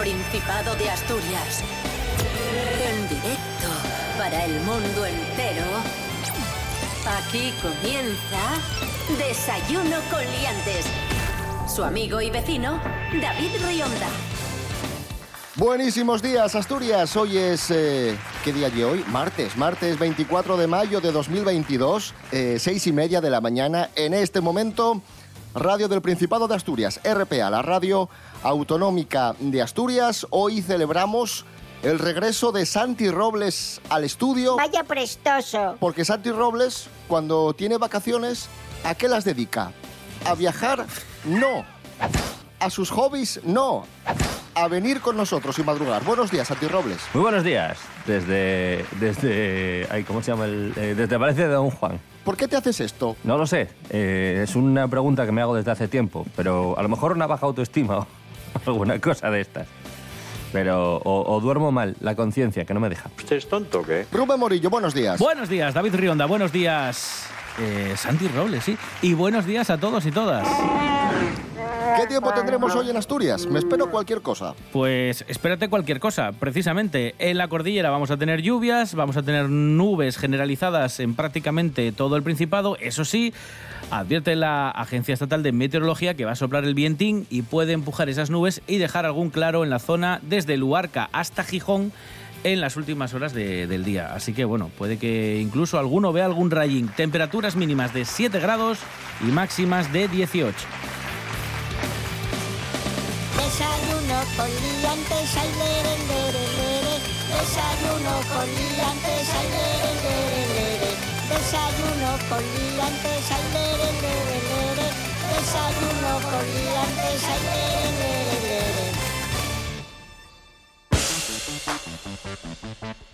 Principado de Asturias. En directo para el mundo entero. Aquí comienza Desayuno con Liantes. Su amigo y vecino, David Rionda. Buenísimos días, Asturias. Hoy es. eh, ¿Qué día de hoy? Martes, martes 24 de mayo de 2022, eh, seis y media de la mañana. En este momento, Radio del Principado de Asturias, RPA, la radio autonómica de Asturias. Hoy celebramos el regreso de Santi Robles al estudio. Vaya prestoso. Porque Santi Robles, cuando tiene vacaciones, ¿a qué las dedica? ¿A viajar? No. ¿A sus hobbies? No. A venir con nosotros y madrugar. Buenos días, Santi Robles. Muy buenos días. Desde. Desde. Ay, ¿Cómo se llama? El, eh, desde Valencia de Don Juan. ¿Por qué te haces esto? No lo sé. eh, es una pregunta que me hago desde hace tiempo. Pero a lo mejor una baja autoestima o alguna cosa de estas. Pero. O, o duermo mal, la conciencia, que no me deja. ¿Usted es tonto o qué? Rubén Morillo, buenos días. Buenos días, David Rionda. Buenos días, eh, Santi Robles, sí. Y buenos días a todos y todas. ¿Qué tiempo tendremos hoy en Asturias? Me espero cualquier cosa. Pues espérate cualquier cosa. Precisamente en la cordillera vamos a tener lluvias, vamos a tener nubes generalizadas en prácticamente todo el Principado. Eso sí, advierte la Agencia Estatal de Meteorología que va a soplar el vientín y puede empujar esas nubes y dejar algún claro en la zona desde Luarca hasta Gijón en las últimas horas de- del día. Así que bueno, puede que incluso alguno vea algún rayín. Temperaturas mínimas de 7 grados y máximas de 18. Desayuno con liantes. Desayuno. Thank you.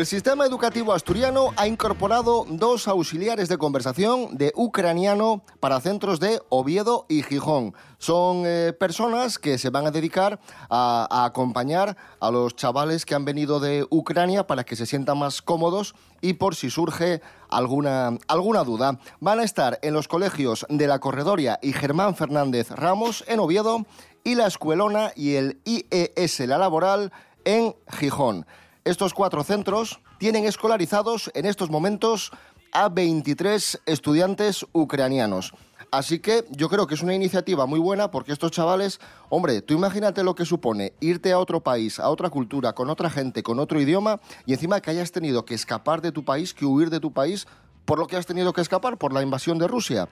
El sistema educativo asturiano ha incorporado dos auxiliares de conversación de ucraniano para centros de Oviedo y Gijón. Son eh, personas que se van a dedicar a, a acompañar a los chavales que han venido de Ucrania para que se sientan más cómodos y por si surge alguna, alguna duda. Van a estar en los colegios de la Corredoria y Germán Fernández Ramos en Oviedo y la Escuelona y el IES La Laboral en Gijón. Estos cuatro centros tienen escolarizados en estos momentos a 23 estudiantes ucranianos. Así que yo creo que es una iniciativa muy buena porque estos chavales, hombre, tú imagínate lo que supone irte a otro país, a otra cultura, con otra gente, con otro idioma y encima que hayas tenido que escapar de tu país, que huir de tu país por lo que has tenido que escapar, por la invasión de Rusia.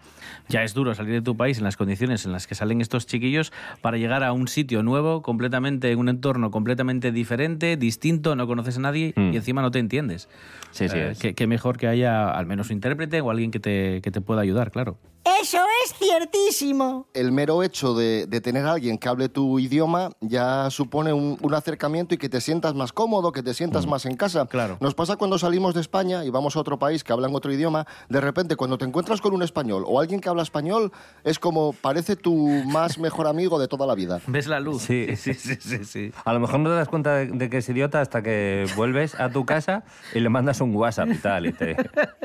Ya es duro salir de tu país en las condiciones en las que salen estos chiquillos para llegar a un sitio nuevo, completamente, en un entorno completamente diferente, distinto, no conoces a nadie Mm. y encima no te entiendes. Sí, sí, Eh, qué mejor que haya al menos un intérprete o alguien que te, que te pueda ayudar, claro. Eso es ciertísimo. el mero hecho de, de tener a alguien que hable tu idioma ya supone un, un acercamiento y que te sientas más cómodo, que te sientas más en casa. Claro. Nos pasa cuando salimos de España y vamos a otro país que hablan otro idioma, de repente cuando te encuentras con un español o alguien que habla español, es como parece tu más mejor amigo de toda la vida. ¿Ves la luz? Sí. sí, sí, sí, sí. A lo mejor no te das cuenta de, de que es idiota hasta que vuelves a tu casa y le mandas un WhatsApp y tal. Y te,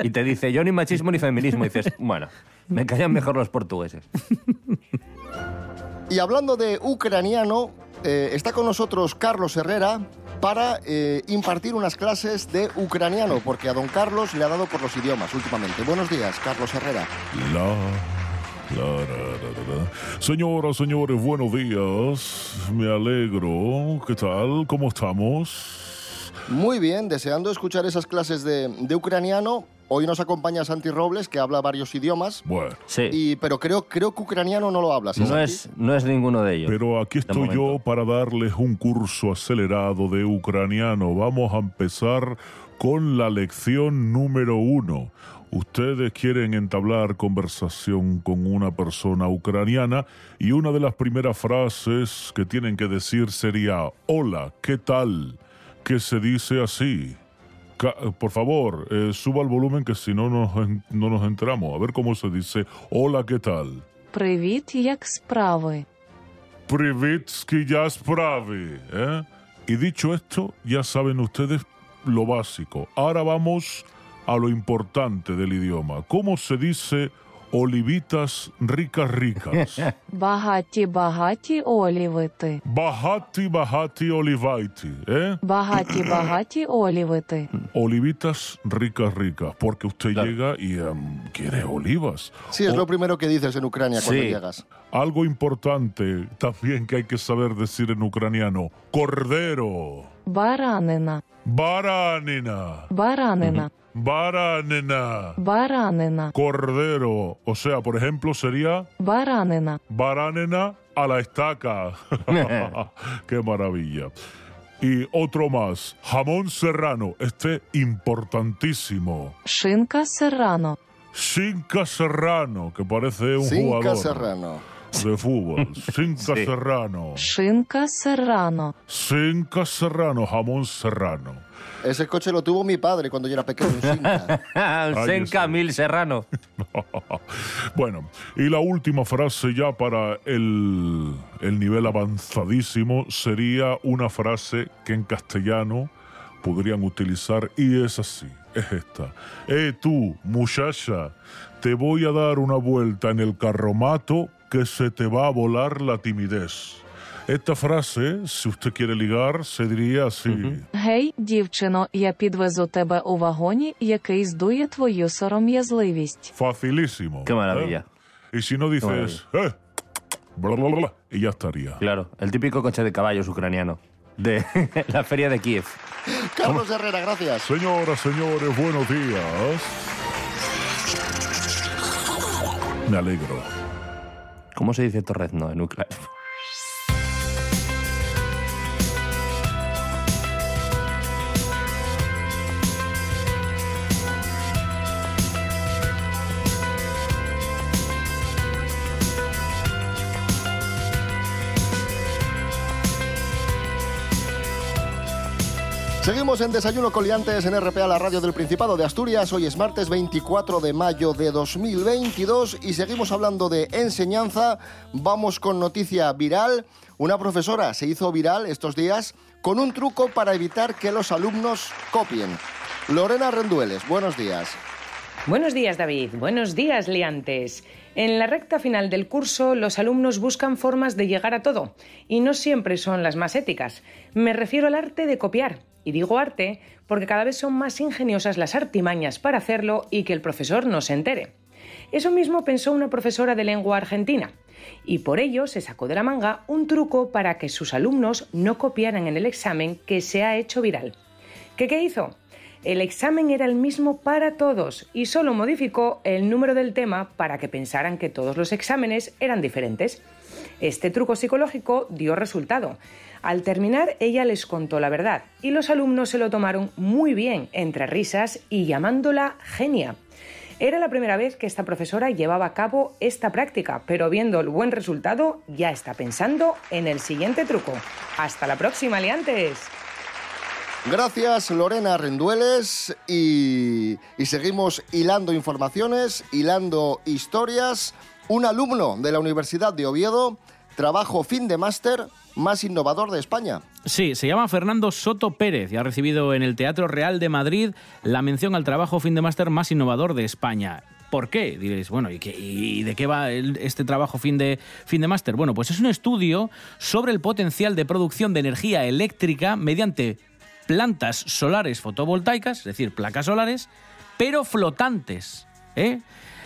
y te dice, yo ni machismo ni feminismo. Y dices, bueno, me callan mejor los portugueses. Y hablando de ucraniano, eh, está con nosotros Carlos Herrera para eh, impartir unas clases de ucraniano, porque a don Carlos le ha dado por los idiomas últimamente. Buenos días, Carlos Herrera. La, la, ra, ra, ra, ra. Señoras, señores, buenos días. Me alegro. ¿Qué tal? ¿Cómo estamos? Muy bien, deseando escuchar esas clases de, de ucraniano. Hoy nos acompaña Santi Robles, que habla varios idiomas, Bueno, Sí. y, pero creo, creo que ucraniano no lo habla. ¿sí, no, Santi? es, no es ninguno de ellos. pero aquí estoy yo para darles un curso acelerado de ucraniano. Vamos a empezar con la lección número uno. Ustedes quieren entablar conversación con una persona ucraniana y una de las primeras frases que tienen que decir sería, hola, ¿qué tal? Que se dice así Ca- por favor, eh, suba el volumen que si no nos, en- no nos enteramos. A ver cómo se dice, hola, ¿qué tal? Привіт, як справи? Privitsky ya spravi, ¿eh? Y dicho esto, ya saben ustedes lo básico. Ahora vamos a lo importante del idioma. ¿Cómo se dice olivitas ricas ricas? Багаті багаті олівити. Bajati bajati olivaiti, ¿eh? Багаті багаті олівити. Olivitas ricas ricas, porque usted Claro. llega y em, quiere olivas. Sí, es O- lo primero que dices en Ucrania cuando Sí. llegas. Algo importante también que hay que saber decir en ucraniano, cordero, Баранина. baranina, Баранина. baranina, Баранина. cordero. O sea, por ejemplo, sería Баранина. baranena a la estaca. Qué maravilla. Y otro más, jamón serrano, este importantísimo. Шинка серрано. Cinca Serrano, que parece un Cinca jugador Serrano. de fútbol. Cinca serrano. Cinca serrano. Cinca serrano, jamón serrano. Ese coche lo tuvo mi padre cuando yo era pequeño. Un Senca Mil Serrano. bueno, y la última frase ya para el, el nivel avanzadísimo sería una frase que en castellano podrían utilizar y es así, es esta. Eh tú, muchacha, te voy a dar una vuelta en el carromato que se te va a volar la timidez. Esta frase, si usted quiere ligar, se diría así. Гей, дівчино, я підвезу тебе у вагоні, який здує твою сором'язливість. Facilísimo. Qué maravilla. ¿eh? Y si no dices, eh, bla, bla, bla, y ya estaría. Claro, el típico coche de caballos ucraniano. De la feria de Kiev. Carlos Herrera, gracias. Señoras, señores, buenos días. Me alegro. ¿Cómo se dice torrezno en ucraniano? Seguimos en Desayuno Coliantes en RPA, la radio del Principado de Asturias. Hoy es martes 24 de mayo de 2022 y seguimos hablando de enseñanza. Vamos con noticia viral. Una profesora se hizo viral estos días con un truco para evitar que los alumnos copien. Lorena Rendueles, buenos días. Buenos días, David. Buenos días, liantes. En la recta final del curso, los alumnos buscan formas de llegar a todo, y no siempre son las más éticas. Me refiero al arte de copiar. Y digo arte porque cada vez son más ingeniosas las artimañas para hacerlo y que el profesor no se entere. Eso mismo pensó una profesora de lengua argentina, y por ello se sacó de la manga un truco para que sus alumnos no copiaran en el examen que se ha hecho viral. ¿Qué, qué hizo? El examen era el mismo para todos y solo modificó el número del tema para que pensaran que todos los exámenes eran diferentes. Este truco psicológico dio resultado. Al terminar, ella les contó la verdad y los alumnos se lo tomaron muy bien, entre risas y llamándola genia. Era la primera vez que esta profesora llevaba a cabo esta práctica, pero viendo el buen resultado ya está pensando en el siguiente truco. Hasta la próxima, liantes. Gracias Lorena Rendueles y, y seguimos hilando informaciones, hilando historias. Un alumno de la Universidad de Oviedo, trabajo fin de máster más innovador de España. Sí, se llama Fernando Soto Pérez y ha recibido en el Teatro Real de Madrid la mención al trabajo fin de máster más innovador de España. ¿Por qué? Diréis, bueno, ¿y, qué- de qué va este trabajo fin de, fin de máster? Bueno, pues es un estudio sobre el potencial de producción de energía eléctrica mediante plantas solares fotovoltaicas, es decir, placas solares, pero flotantes. ¿eh?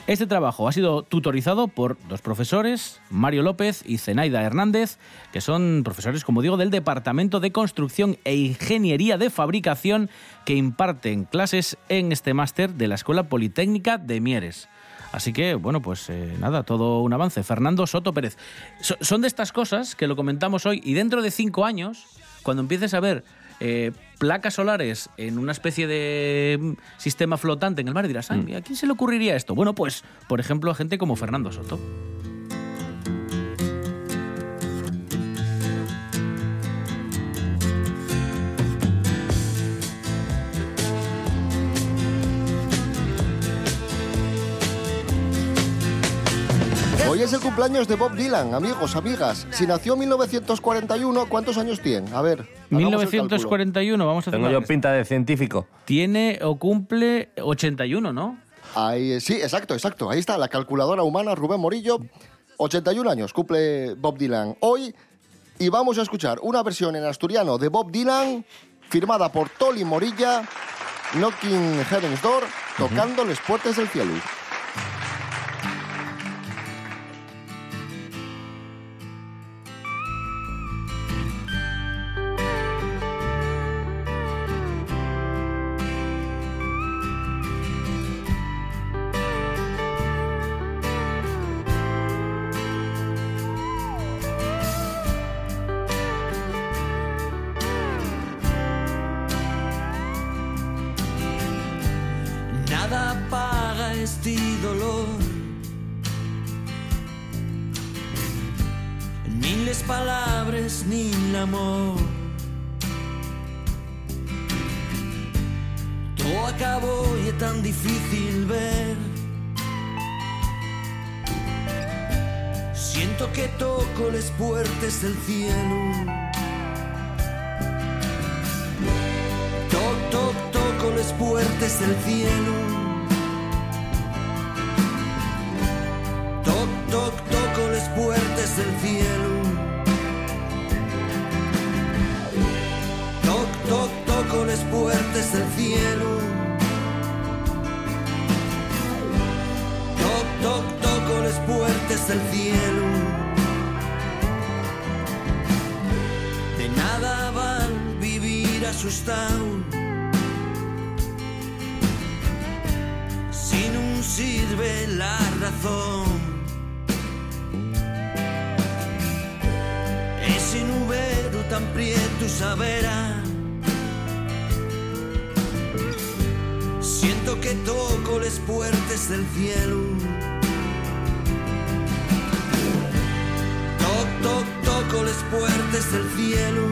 Este trabajo ha sido tutorizado por dos profesores, Mario López y Zenaida Hernández, que son profesores, como digo, del Departamento de Construcción e Ingeniería de Fabricación, que imparten clases en este máster de la Escuela Politécnica de Mieres. Así que, bueno, pues eh, nada, todo un avance. Fernando Soto Pérez. So- son de estas cosas que lo comentamos hoy y dentro de cinco años, cuando empieces a ver eh, placas solares en una especie de mm, sistema flotante en el mar, dirás, ay, ¿a quién se le ocurriría esto? Bueno, pues, por ejemplo, a gente como Fernando Soto. Es es el cumpleaños de Bob Dylan, amigos, amigas. Si nació en 1941, ¿cuántos años tiene? A ver. hagamos el cálculo. 1941, vamos a hacer Tengo yo pinta de científico. Tiene o cumple 81, ¿no? Ahí, sí, exacto, exacto. Ahí está la calculadora humana Rubén Morillo. 81 años cumple Bob Dylan hoy. Y vamos a escuchar una versión en asturiano de Bob Dylan firmada por Toli Morilla, Knocking Heaven's Door, tocando las puertas del cielo. Acabó y es tan difícil ver. Siento que toco las puertas del cielo. Toc, toc, toco las puertas del cielo. Toc, toc, toco las puertas del cielo. Toc, toc, toco las puertas del cielo. Del cielo. De nada van vivir asustado. Si no sirve la razón. Ese nubero tan prieto saberá. Siento que toco las puertas del cielo. Toc, toco las puertas del cielo.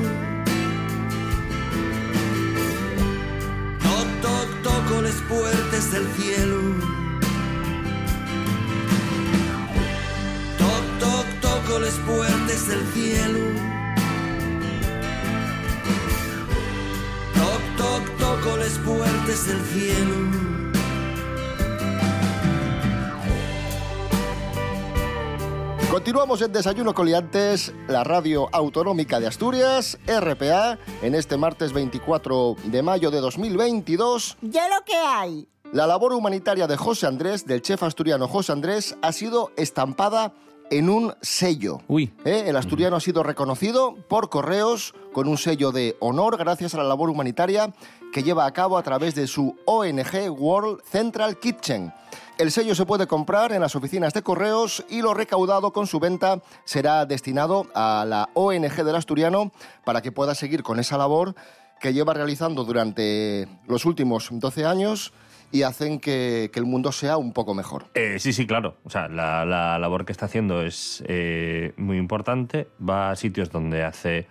Toc, toc, toco las puertas del cielo. Toc, toc, toco las puertas del cielo. Toc, toc, toco las puertas del cielo. Continuamos en Desayuno Coliantes, la radio autonómica de Asturias, RPA, en este martes 24 de mayo de 2022. Ya lo que hay. La labor humanitaria de José Andrés, del chef asturiano José Andrés, ha sido estampada en un sello. Uy. ¿Eh? El asturiano ha sido reconocido por correos con un sello de honor gracias a la labor humanitaria que lleva a cabo a través de su ONG World Central Kitchen. El sello se puede comprar en las oficinas de correos y lo recaudado con su venta será destinado a la ONG del asturiano para que pueda seguir con esa labor que lleva realizando durante los últimos 12 años y hacen que, el mundo sea un poco mejor. Eh, sí, sí, claro. O sea, la, la labor que está haciendo es eh, muy importante. Va a sitios donde hace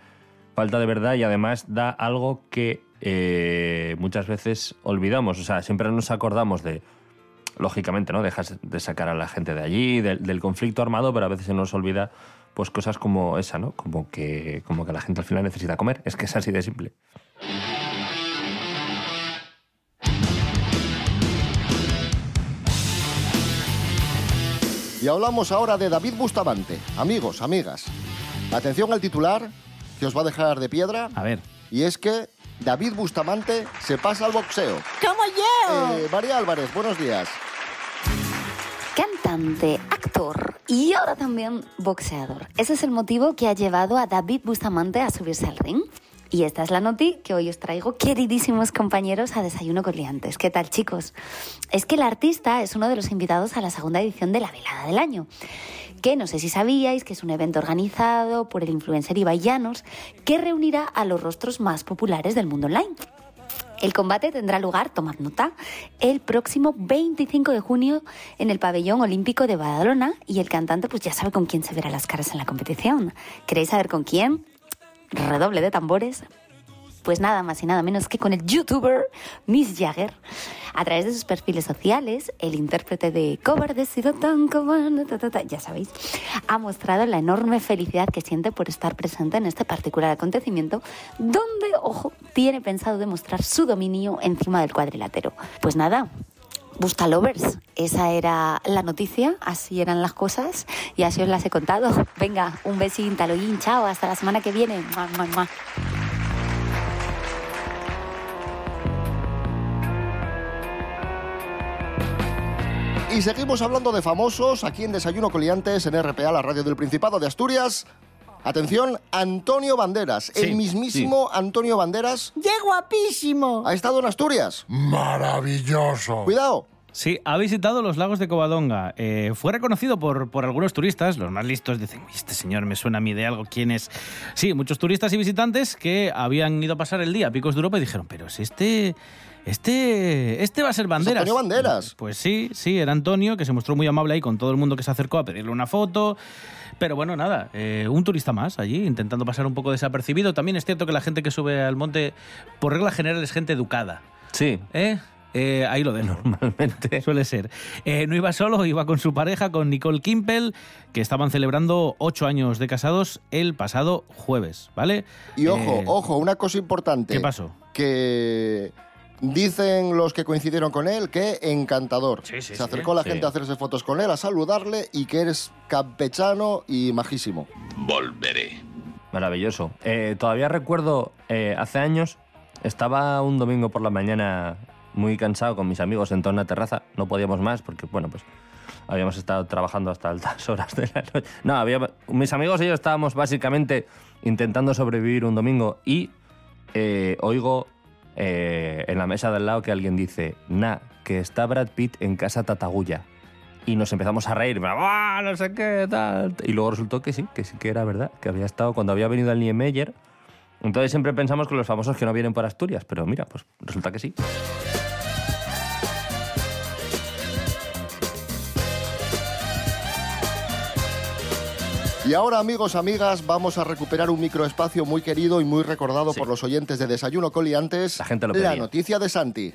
falta de verdad y además da algo que eh, muchas veces olvidamos. O sea, siempre nos acordamos de, lógicamente, ¿no? Dejas de sacar a la gente de allí, del, del conflicto armado, pero a veces se nos olvida pues cosas como esa, ¿no? Como que, como que la gente al final necesita comer. Es que es así de simple. Y hablamos ahora de David Bustamante. Amigos, amigas, atención al titular que os va a dejar de piedra. A ver. Y es que David Bustamante se pasa al boxeo. ¡Como yo! Eh, María Álvarez, buenos días. Cantante, actor y ahora también boxeador. Ese es el motivo que ha llevado a David Bustamante a subirse al ring. Y esta es la noti que hoy os traigo, queridísimos compañeros, a Desayuno con Liantes. ¿Qué tal, chicos? Es que el artista es uno de los invitados a la segunda edición de la Velada del Año, que no sé si sabíais que es un evento organizado por el influencer Ibai Llanos, que reunirá a los rostros más populares del mundo online. El combate tendrá lugar, tomad nota, el próximo 25 de junio en el pabellón olímpico de Badalona y el cantante pues ya sabe con quién se verá las caras en la competición. ¿Queréis saber con quién? Redoble de tambores. Pues nada más y nada menos que con el youtuber Miss Jagger. A través de sus perfiles sociales, el intérprete de he sido tan ya sabéis, ha mostrado la enorme felicidad que siente por estar presente en este particular acontecimiento, donde, ojo, tiene pensado demostrar su dominio encima del cuadrilátero. Pues nada, Busta Lovers, esa era la noticia, así eran las cosas y así os las he contado. Venga, un besín, taloyín, chao, hasta la semana que viene. Mua, mua, mua. Y seguimos hablando de famosos aquí en Desayuno Coliantes en RPA, la radio del Principado de Asturias. Atención, Antonio Banderas, Sí, el mismísimo Antonio Banderas, ¡Qué guapísimo! ha estado en Asturias. Maravilloso. Cuidado, Sí, ha visitado los lagos de Covadonga. Eh, fue reconocido por, por algunos turistas, los más listos dicen, "Uy, este señor me suena a mí de algo, ¿quién es? Sí, muchos turistas y visitantes que habían ido a pasar el día a Picos de Europa y dijeron, pero si este... Este, este va a ser Banderas. Antonio Banderas. Pues sí, sí, era Antonio, que se mostró muy amable ahí con todo el mundo que se acercó a pedirle una foto. Pero bueno, nada, eh, un turista más allí, intentando pasar un poco desapercibido. También es cierto que la gente que sube al monte, por regla general, es gente educada. Sí, ¿Eh? Eh, ahí lo dejo. normalmente. Suele ser. Eh, no iba solo, iba con su pareja, con Nicole Kimpel, que estaban celebrando ocho años de casados el pasado jueves, ¿vale? y ojo, Eh, ojo, una cosa importante. ¿Qué pasó? Que dicen los que coincidieron con él que encantador. Sí, sí, Se acercó sí. la Sí. gente a hacerse fotos con él, a saludarle y que eres campechano y majísimo. Maravilloso. Eh, todavía recuerdo, eh, hace años, estaba un domingo por la mañana muy cansado con mis amigos en toda una terraza. No podíamos más porque, bueno, pues habíamos estado trabajando hasta altas horas de la noche. No, había, mis amigos y yo estábamos básicamente intentando sobrevivir un domingo y eh, oigo eh, en la mesa del lado que alguien dice, nah, que está Brad Pitt en casa Tatagulla. Y nos empezamos a reír, ¡ah, no sé qué, tal! Y luego resultó que sí, que sí que era verdad, que había estado cuando había venido el Niemeyer. Entonces siempre pensamos que los famosos que no vienen por Asturias, pero mira, pues resulta que sí. Y ahora, amigos, amigas, vamos a recuperar un microespacio muy querido y muy recordado Sí. por los oyentes de Desayuno Coliantes. La gente lo La pedía. noticia de Santi.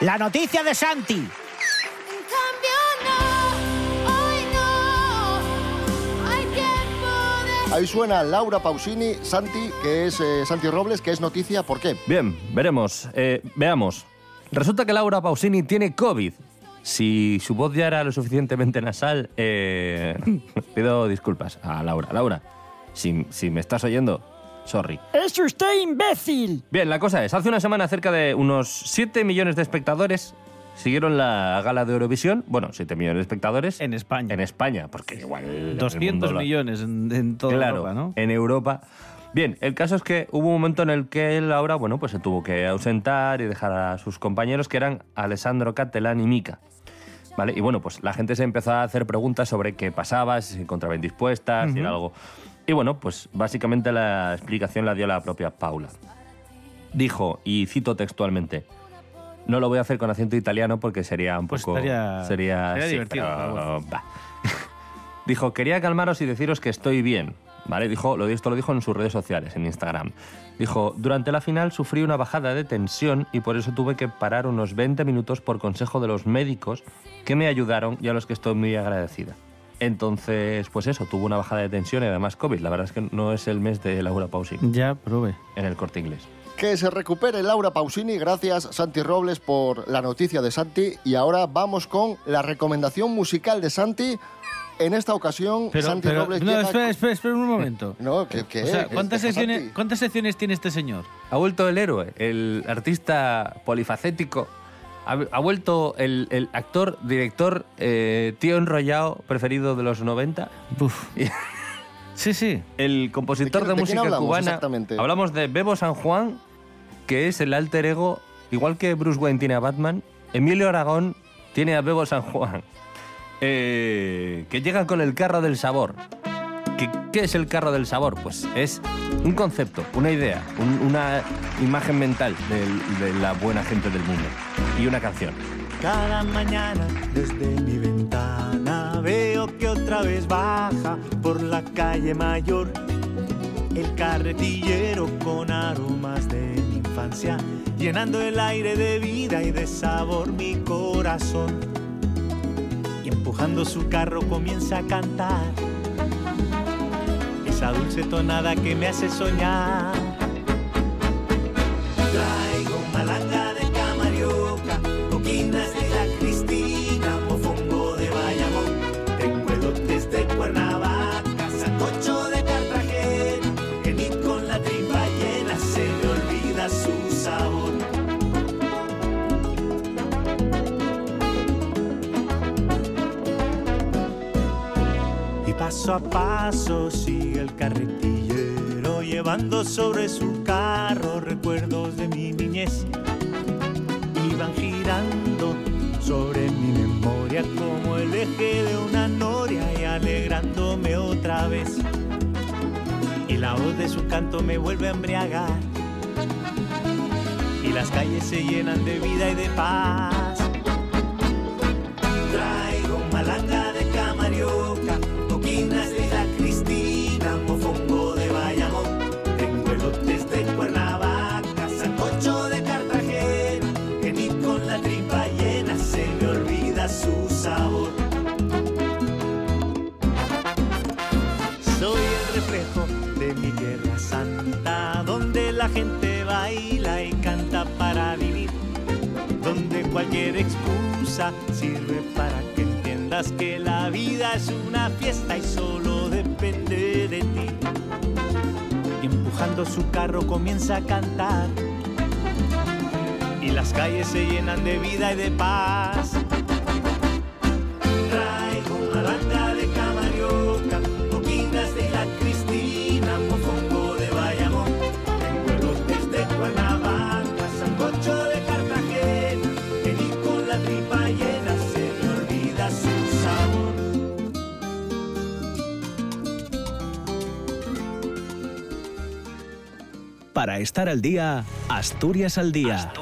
La noticia de Santi. Ahí suena Laura Pausini, Santi, que es eh, Santi Robles, que es noticia. ¿Por qué? Bien, veremos. Eh, veamos. Resulta que Laura Pausini tiene COVID. Si su voz ya era lo suficientemente nasal, eh, pido disculpas a Laura. Laura, si, si me estás oyendo, sorry. ¡Es usted imbécil! Bien, la cosa es, hace una semana cerca de unos 7 millones de espectadores siguieron la gala de Eurovisión. Bueno, 7 millones de espectadores. En España. En España, porque igual... en el 200 mundo lo- millones en, en toda claro, Europa, ¿no? en Europa. Bien, el caso es que hubo un momento en el que Laura, bueno, pues se tuvo que ausentar y dejar a sus compañeros que eran Alessandro Catelán y Mica. ¿Vale? Y bueno, pues la gente se empezó a hacer preguntas sobre qué pasaba, si se encontraba indispuesta, si era algo. Y bueno, pues básicamente la explicación la dio la propia Paula. Dijo, y cito textualmente, no lo voy a hacer con acento italiano porque sería un Pues poco... estaría- sería sí, divertido, pero. Dijo, quería calmaros y deciros que estoy bien. ¿Vale? Dijo, lo, esto lo dijo en sus redes sociales, en Instagram. Dijo, durante la final sufrí una bajada de tensión y por eso tuve que parar unos 20 minutos por consejo de los médicos que me ayudaron y a los que estoy muy agradecida. Entonces, pues eso, tuvo una bajada de tensión y además COVID. La verdad es que no es el mes de Laura Pausini Ya, probé. en el corte inglés. Que se recupere Laura Pausini. Gracias, Santi Robles, por la noticia de Santi. Y ahora vamos con la recomendación musical de Santi. En esta ocasión, Pero, Santi pero- Robles no, llega espera, espera, espera un momento. No, ¿qué, qué? O sea, ¿Qué- ¿cuántas secciones, Santi? ¿cuántas secciones tiene este señor? Ha vuelto el héroe, el artista polifacético. Ha, ha vuelto el, el actor, director, eh, tío enrollado preferido de los 90. Uf. Sí, sí. El compositor ¿De quién- música hablamos cubana. exactamente? Hablamos de Bebo San Juan, que es el alter ego, igual que Bruce Wayne tiene a Batman, Emilio Aragón tiene a Bebo San Juan. Eh, que llega con el carro del sabor. ¿Qué, qué es el carro del sabor? Pues es un concepto, una idea, un- una imagen mental del- de la buena gente del mundo. Y una canción. Cada mañana desde mi ventana veo que otra vez baja por la calle mayor el carretillero con aromas de llenando el aire de vida y de sabor mi corazón. Y empujando su carro comienza a cantar esa dulce tonada que me hace soñar. Paso a paso sigue el carretillero llevando sobre su carro recuerdos de mi niñez. Iban girando sobre mi memoria como el eje de una noria y alegrándome otra vez. Y la voz de su canto me vuelve a embriagar. Y las calles se llenan de vida y de paz. Soy el reflejo de mi tierra santa, donde la gente baila y canta para vivir, donde cualquier excusa sirve para que entiendas que la vida es una fiesta y solo depende de ti. Y empujando su carro comienza a cantar y las calles se llenan de vida y de paz. Para estar al día, Asturias al día.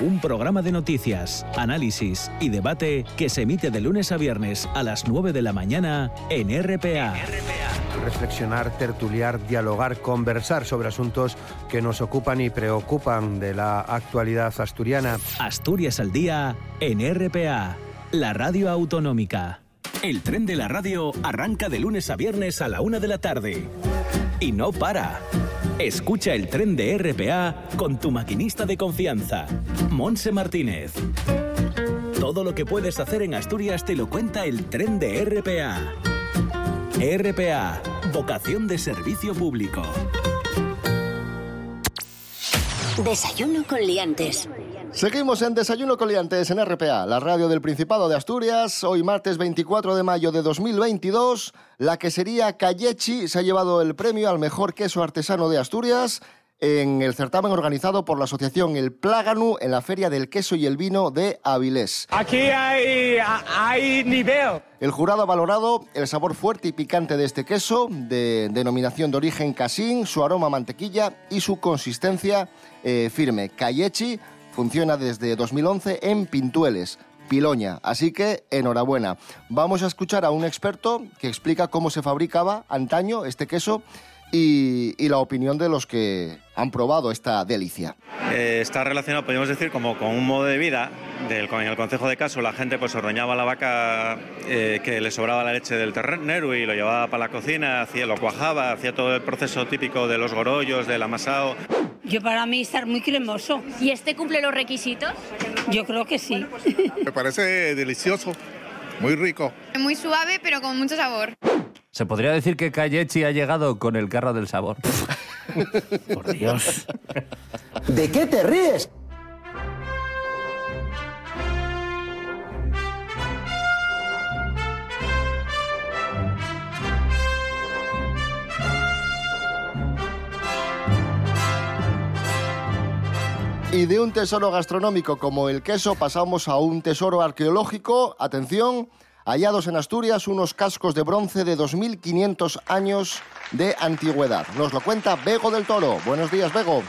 Un programa de noticias, análisis y debate que se emite de lunes a viernes a las 9 de la mañana en RPA. reflexionar, tertuliar, dialogar, conversar sobre asuntos que nos ocupan y preocupan de la actualidad asturiana. Asturias al día en RPA, la radio autonómica. El tren de la radio arranca de lunes a viernes a la una de la tarde. Y no para. Escucha el tren de RPA con tu maquinista de confianza, Monse Martínez. Todo lo que puedes hacer en Asturias te lo cuenta el tren de RPA. RPA, vocación de servicio público. Desayuno con liantes. Seguimos en Desayuno Coliantes en RPA, la radio del Principado de Asturias. Hoy martes 24 de mayo de 2022, la quesería Callechi se ha llevado el premio al mejor queso artesano de Asturias en el certamen organizado por la asociación El Plágano en la Feria del Queso y el Vino de Avilés. Aquí hay, hay nivel. El jurado ha valorado el sabor fuerte y picante de este queso, de denominación de origen casín, su aroma a mantequilla y su consistencia eh, firme. Callechi funciona desde 2011 en Pintueles, Piloña. Así que enhorabuena. Vamos a escuchar a un experto que explica cómo se fabricaba antaño este queso y, la opinión de los que han probado esta delicia. Eh, está relacionado, podríamos decir, como con un modo de vida. Del, con el concejo de caso la gente pues ordeñaba la vaca eh, que le sobraba la leche del ternero y lo llevaba para la cocina, hacía, lo cuajaba, hacía todo el proceso típico de los gorollos, del amasado. Yo para mí estar muy cremoso. ¿Y este cumple los requisitos? Yo creo que sí. Me parece delicioso, muy rico. Muy suave, pero con mucho sabor. Se podría decir que Callechi ha llegado con el carro del sabor. Por Dios. ¿De qué te ríes? Y de un tesoro gastronómico como el queso pasamos a un tesoro arqueológico. Atención, hallados en Asturias unos cascos de bronce de 2.500 años de antigüedad. Nos lo cuenta Bego del Toro. Buenos días, Bego.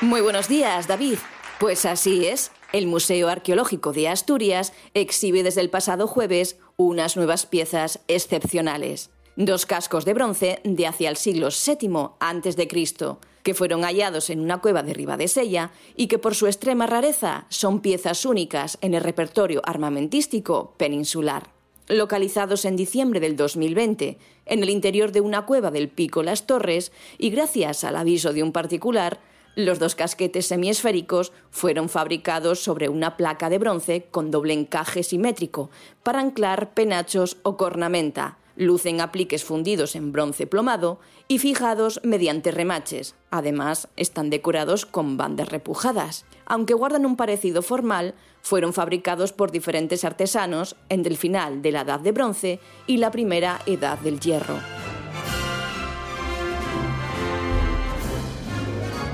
Muy buenos días, David. Pues así es. El Museo Arqueológico de Asturias exhibe desde el pasado jueves unas nuevas piezas excepcionales. Dos cascos de bronce de hacia el siglo VII Cristo, que fueron hallados en una cueva de Ribadesella y que por su extrema rareza son piezas únicas en el repertorio armamentístico peninsular. Localizados en diciembre del 2020 en el interior de una cueva del Pico Las Torres y gracias al aviso de un particular, los dos casquetes semiesféricos fueron fabricados sobre una placa de bronce con doble encaje simétrico para anclar penachos o cornamenta. Lucen apliques fundidos en bronce plomado y fijados mediante remaches. Además, están decorados con bandas repujadas. Aunque guardan un parecido formal, fueron fabricados por diferentes artesanos entre el final de la Edad de Bronce y la primera Edad del Hierro.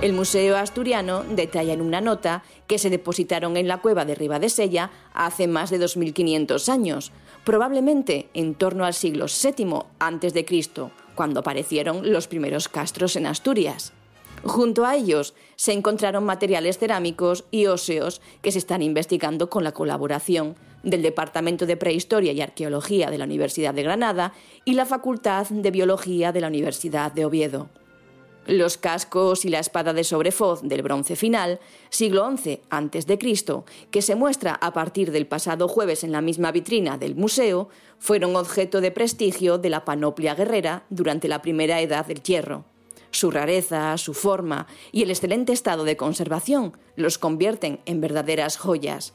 El Museo Asturiano detalla en una nota que se depositaron en la cueva de Ribadesella hace más de 2500 años, probablemente en torno al siglo VII a.C., cuando aparecieron los primeros castros en Asturias. Junto a ellos se encontraron materiales cerámicos y óseos que se están investigando con la colaboración del Departamento de Prehistoria y Arqueología de la Universidad de Granada y la Facultad de Biología de la Universidad de Oviedo. Los cascos y la espada de sobrefoz del bronce final, siglo XI a.C., que se muestra a partir del pasado jueves en la misma vitrina del museo, fueron objeto de prestigio de la panoplia guerrera durante la primera edad del hierro. Su rareza, su forma y el excelente estado de conservación los convierten en verdaderas joyas.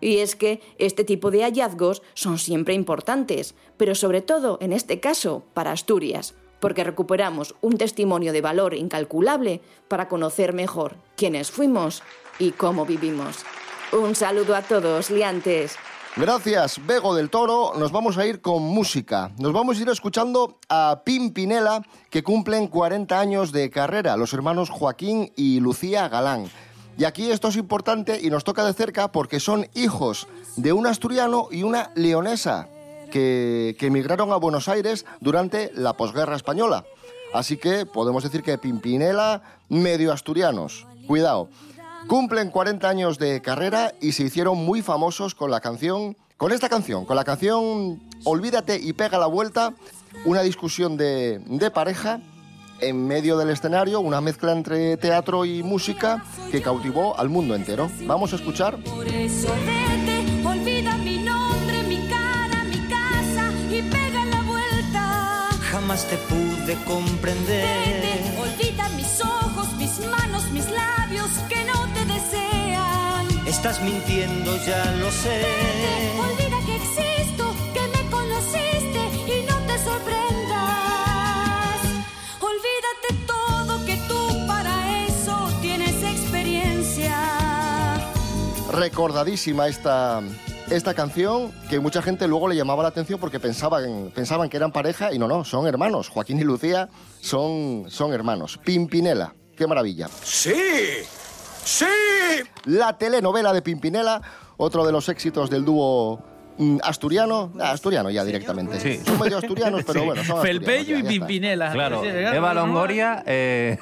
Y es que este tipo de hallazgos son siempre importantes, pero sobre todo en este caso para Asturias, porque recuperamos un testimonio de valor incalculable para conocer mejor quiénes fuimos y cómo vivimos. Un saludo a todos, liantes. Gracias, Bego del Toro. Nos vamos a ir con música. Nos vamos a ir escuchando a Pimpinela, que cumplen 40 años de carrera, los hermanos Joaquín y Lucía Galán. Y aquí esto es importante y nos toca de cerca porque son hijos de un asturiano y una leonesa que, emigraron a Buenos Aires durante la posguerra española. Así que podemos decir que Pimpinela, medio asturianos. Cuidado. Cumplen 40 años de carrera y se hicieron muy famosos con la canción, con esta canción, con la canción Olvídate y pega la vuelta, una discusión de, pareja en medio del escenario, una mezcla entre teatro y música que cautivó al mundo entero. Vamos a escuchar. Jamás te pude comprender. Vete, olvida mis ojos, mis manos, mis labios que no te desean. Estás mintiendo, ya lo sé. Vete, olvida que existo, que me conociste y no te sorprendas. Olvídate todo que tú para eso tienes experiencia. Recordadísima esta, esta canción que mucha gente luego le llamaba la atención porque pensaban, pensaban que eran pareja y no, no, son hermanos. Joaquín y Lucía son, son hermanos. Pimpinela, qué maravilla. ¡Sí! ¡Sí! La telenovela de Pimpinela, otro de los éxitos del dúo mm, asturiano, ah, asturiano ya directamente. Sí. Son medio asturianos, pero Sí. bueno, son Felpello y. Pimpinela. Claro, Eva Longoria. eh,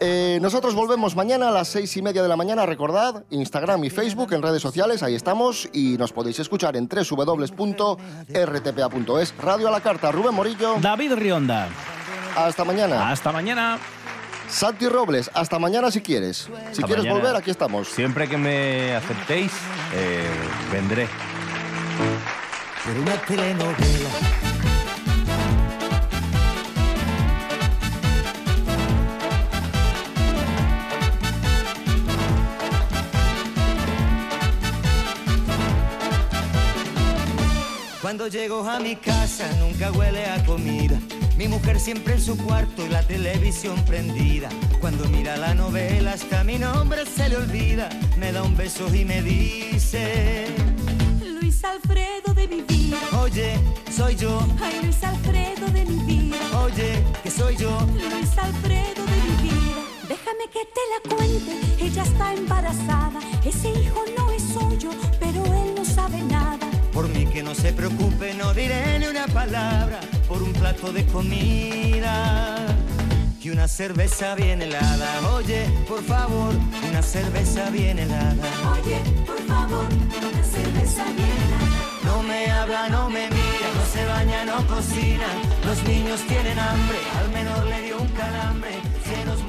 Eh, nosotros volvemos mañana a las seis y media de la mañana. Recordad, Instagram y Facebook en redes sociales, ahí estamos. Y nos podéis escuchar en www.rtpa.es. Radio a la carta, Rubén Morillo. David Rionda. Hasta mañana. Hasta mañana. Santi Robles, hasta mañana si quieres. Si hasta quieres mañana. volver, aquí estamos. Siempre que me aceptéis, eh, vendré. Pero una telenovela. Cuando llego a mi casa nunca huele a comida. Mi mujer siempre en su cuarto y la televisión prendida. Cuando mira la novela hasta mi nombre se le olvida. Me da un beso y me dice... Luis Alfredo de mi vida. Oye, soy yo. Ay, Luis Alfredo de mi vida. Oye, que soy yo. Luis Alfredo de mi vida. Déjame que te la cuente. Ella está embarazada. Ese hijo no es suyo, pero él no sabe nada. Por mí que no se preocupe, no diré ni una palabra por un plato de comida. Y una cerveza bien helada. Oye, por favor, una cerveza bien helada. Oye, por favor, una cerveza bien helada. No me habla, no me mira, no se baña, no cocina. Los niños tienen hambre, al menor le dio un calambre. Se nos